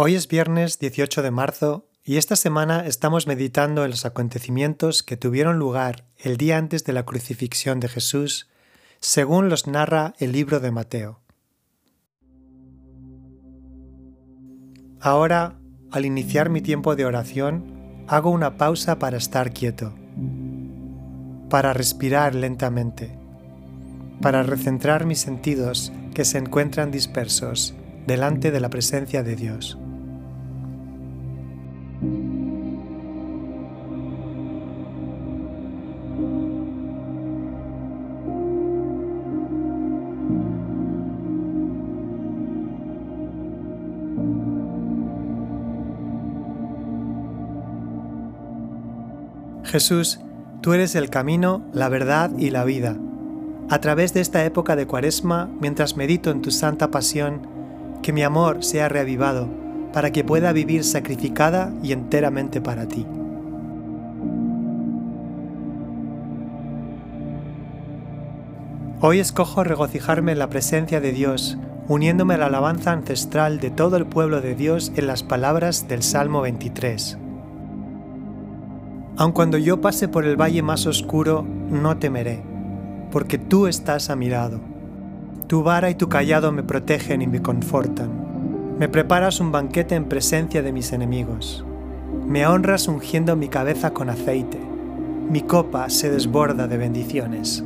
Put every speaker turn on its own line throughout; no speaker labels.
Hoy es viernes 18 de marzo y esta semana estamos meditando en los acontecimientos que tuvieron lugar el día antes de la crucifixión de Jesús, según los narra el libro de Mateo. Ahora, al iniciar mi tiempo de oración, hago una pausa para estar quieto, para respirar lentamente, para recentrar mis sentidos que se encuentran dispersos delante de la presencia de Dios. Jesús, tú eres el camino, la verdad y la vida. A través de esta época de Cuaresma, mientras medito en tu santa pasión, que mi amor sea reavivado para que pueda vivir sacrificada y enteramente para ti. Hoy escojo regocijarme en la presencia de Dios, uniéndome a la alabanza ancestral de todo el pueblo de Dios en las palabras del Salmo 23. Aun cuando yo pase por el valle más oscuro, no temeré, porque tú estás a mi lado. Tu vara y tu callado me protegen y me confortan. Me preparas un banquete en presencia de mis enemigos. Me honras ungiendo mi cabeza con aceite. Mi copa se desborda de bendiciones.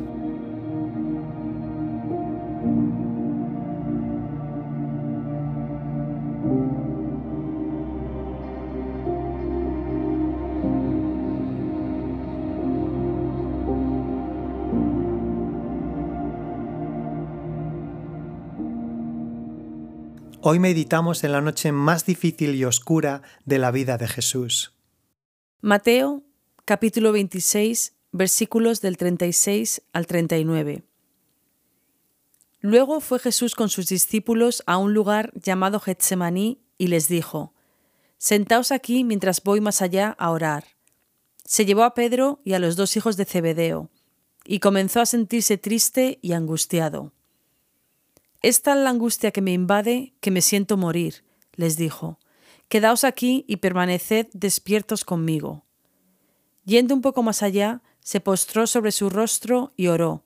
Hoy meditamos en la noche más difícil y oscura de la vida de Jesús.
Mateo capítulo 26 versículos del 36 al 39. Luego fue Jesús con sus discípulos a un lugar llamado Getsemaní y les dijo, Sentaos aquí mientras voy más allá a orar. Se llevó a Pedro y a los dos hijos de Zebedeo, y comenzó a sentirse triste y angustiado. Es tal la angustia que me invade que me siento morir, les dijo. Quedaos aquí y permaneced despiertos conmigo. Yendo un poco más allá, se postró sobre su rostro y oró.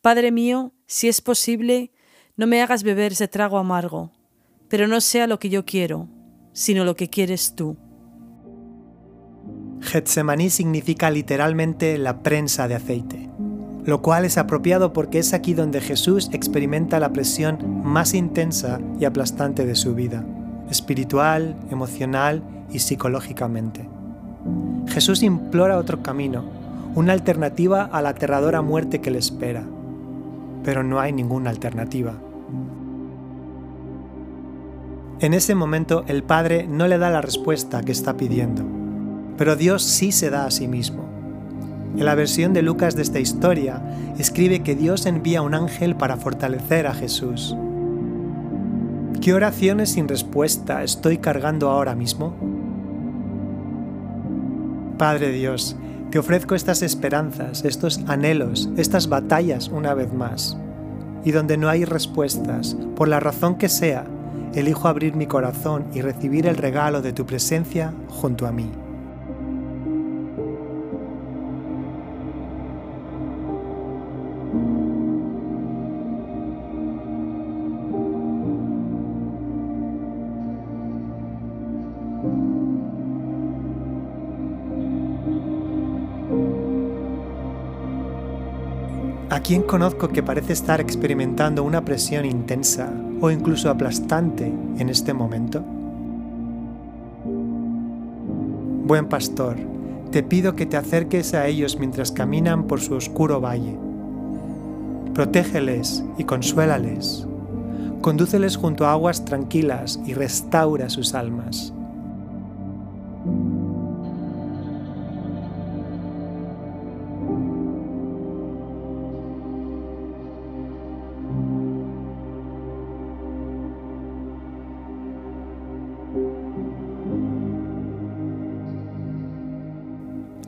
Padre mío, si es posible, no me hagas beber ese trago amargo, pero no sea lo que yo quiero, sino lo que quieres tú.
Getsemaní significa literalmente la prensa de aceite lo cual es apropiado porque es aquí donde Jesús experimenta la presión más intensa y aplastante de su vida, espiritual, emocional y psicológicamente. Jesús implora otro camino, una alternativa a la aterradora muerte que le espera, pero no hay ninguna alternativa. En ese momento el Padre no le da la respuesta que está pidiendo, pero Dios sí se da a sí mismo en la versión de Lucas de esta historia, escribe que Dios envía un ángel para fortalecer a Jesús. ¿Qué oraciones sin respuesta estoy cargando ahora mismo? Padre Dios, te ofrezco estas esperanzas, estos anhelos, estas batallas una vez más. Y donde no hay respuestas, por la razón que sea, elijo abrir mi corazón y recibir el regalo de tu presencia junto a mí. ¿A quién conozco que parece estar experimentando una presión intensa o incluso aplastante en este momento? Buen pastor, te pido que te acerques a ellos mientras caminan por su oscuro valle. Protégeles y consuélales. Condúceles junto a aguas tranquilas y restaura sus almas.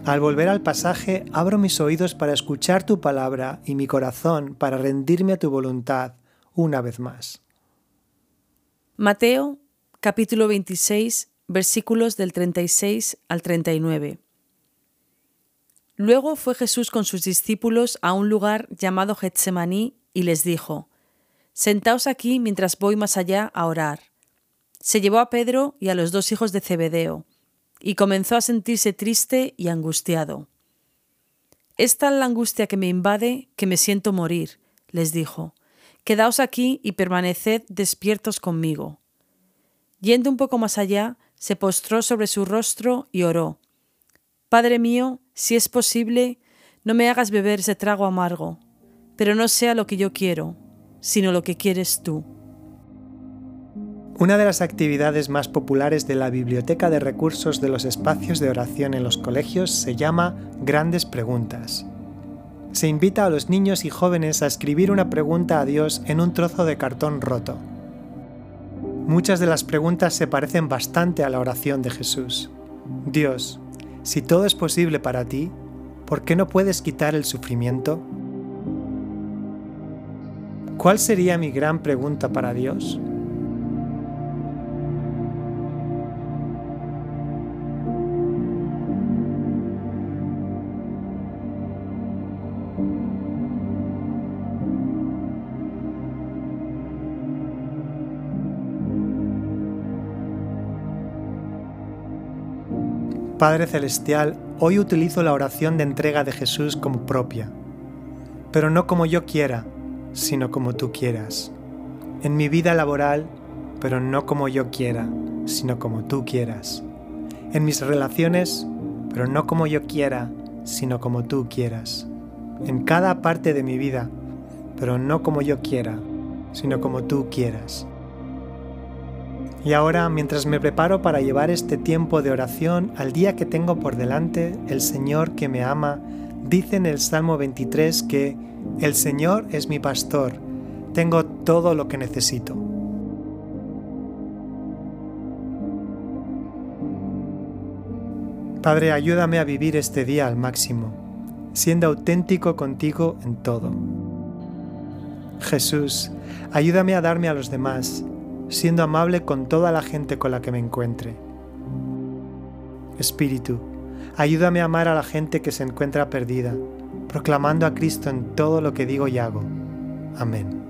Al volver al pasaje, abro mis oídos para escuchar tu palabra y mi corazón para rendirme a tu voluntad una vez más.
Mateo capítulo 26, versículos del 36 al 39. Luego fue Jesús con sus discípulos a un lugar llamado Getsemaní y les dijo, Sentaos aquí mientras voy más allá a orar. Se llevó a Pedro y a los dos hijos de Zebedeo, y comenzó a sentirse triste y angustiado. Es tal la angustia que me invade que me siento morir, les dijo. Quedaos aquí y permaneced despiertos conmigo. Yendo un poco más allá, se postró sobre su rostro y oró. Padre mío, si es posible, no me hagas beber ese trago amargo, pero no sea lo que yo quiero, sino lo que quieres tú.
Una de las actividades más populares de la biblioteca de recursos de los espacios de oración en los colegios se llama Grandes Preguntas. Se invita a los niños y jóvenes a escribir una pregunta a Dios en un trozo de cartón roto. Muchas de las preguntas se parecen bastante a la oración de Jesús. Dios, si todo es posible para ti, ¿por qué no puedes quitar el sufrimiento? ¿Cuál sería mi gran pregunta para Dios? Padre Celestial, hoy utilizo la oración de entrega de Jesús como propia, pero no como yo quiera, sino como tú quieras. En mi vida laboral, pero no como yo quiera, sino como tú quieras. En mis relaciones, pero no como yo quiera, sino como tú quieras. En cada parte de mi vida, pero no como yo quiera, sino como tú quieras. Y ahora, mientras me preparo para llevar este tiempo de oración al día que tengo por delante, el Señor que me ama dice en el Salmo 23 que el Señor es mi pastor, tengo todo lo que necesito. Padre, ayúdame a vivir este día al máximo, siendo auténtico contigo en todo. Jesús, ayúdame a darme a los demás, siendo amable con toda la gente con la que me encuentre. Espíritu, ayúdame a amar a la gente que se encuentra perdida, proclamando a Cristo en todo lo que digo y hago. Amén.